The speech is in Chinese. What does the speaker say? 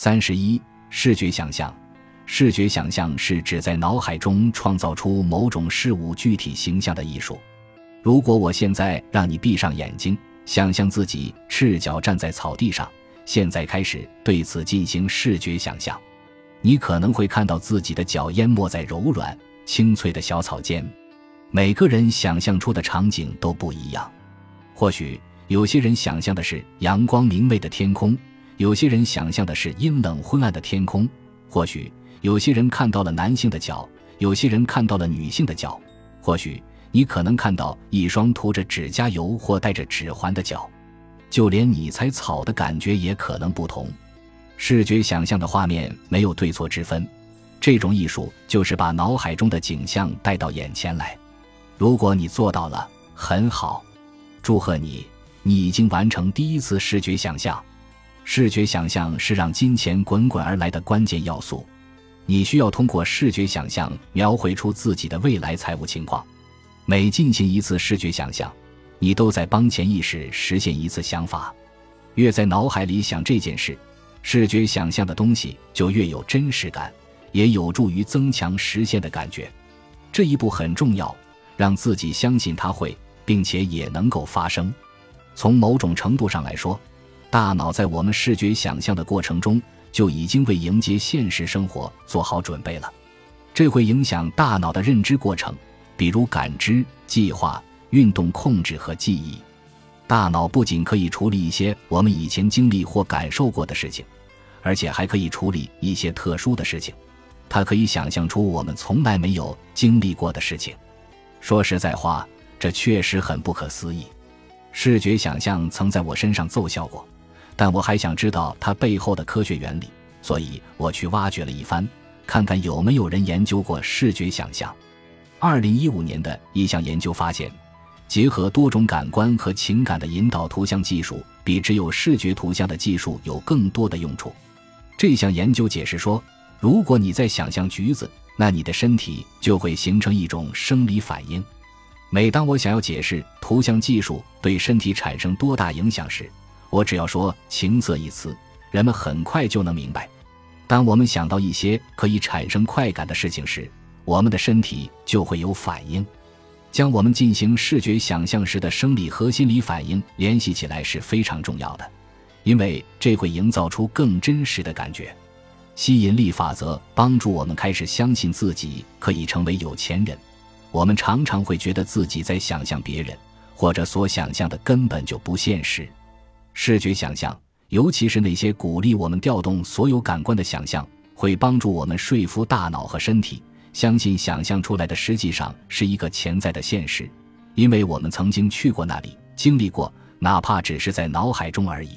三十一，视觉想象。视觉想象是指在脑海中创造出某种事物具体形象的艺术。如果我现在让你闭上眼睛，想象自己赤脚站在草地上，现在开始对此进行视觉想象，你可能会看到自己的脚淹没在柔软、清脆的小草间。每个人想象出的场景都不一样，或许有些人想象的是阳光明媚的天空，有些人想象的是阴冷昏暗的天空，或许。有些人看到了男性的脚，有些人看到了女性的脚。或许你可能看到一双涂着指甲油或带着指环的脚，就连你踩草的感觉也可能不同。视觉想象的画面没有对错之分，这种艺术就是把脑海中的景象带到眼前来。如果你做到了，很好，祝贺你，你已经完成第一次视觉想象。视觉想象是让金钱滚滚而来的关键要素。你需要通过视觉想象描绘出自己的未来财务情况。每进行一次视觉想象，你都在帮潜意识实现一次想法。越在脑海里想这件事，视觉想象的东西就越有真实感，也有助于增强实现的感觉。这一步很重要，让自己相信它会，并且也能够发生。从某种程度上来说，大脑在我们视觉想象的过程中。就已经为迎接现实生活做好准备了，这会影响大脑的认知过程，比如感知、计划、运动控制和记忆。大脑不仅可以处理一些我们以前经历或感受过的事情，而且还可以处理一些特殊的事情。它可以想象出我们从来没有经历过的事情。说实在话，这确实很不可思议。视觉想象曾在我身上奏效过。但我还想知道它背后的科学原理，所以我去挖掘了一番，看看有没有人研究过视觉想象。二零一五年的一项研究发现，结合多种感官和情感的引导图像技术，比只有视觉图像的技术有更多的用处。这项研究解释说，如果你在想象橘子，那你的身体就会形成一种生理反应。每当我想要解释图像技术对身体产生多大影响时，我只要说“情色”一词，人们很快就能明白。当我们想到一些可以产生快感的事情时，我们的身体就会有反应。将我们进行视觉想象时的生理和心理反应联系起来是非常重要的，因为这会营造出更真实的感觉。吸引力法则帮助我们开始相信自己可以成为有钱人。我们常常会觉得自己在想象别人，或者所想象的根本就不现实。视觉想象，尤其是那些鼓励我们调动所有感官的想象，会帮助我们说服大脑和身体，相信想象出来的实际上是一个潜在的现实，因为我们曾经去过那里，经历过，哪怕只是在脑海中而已。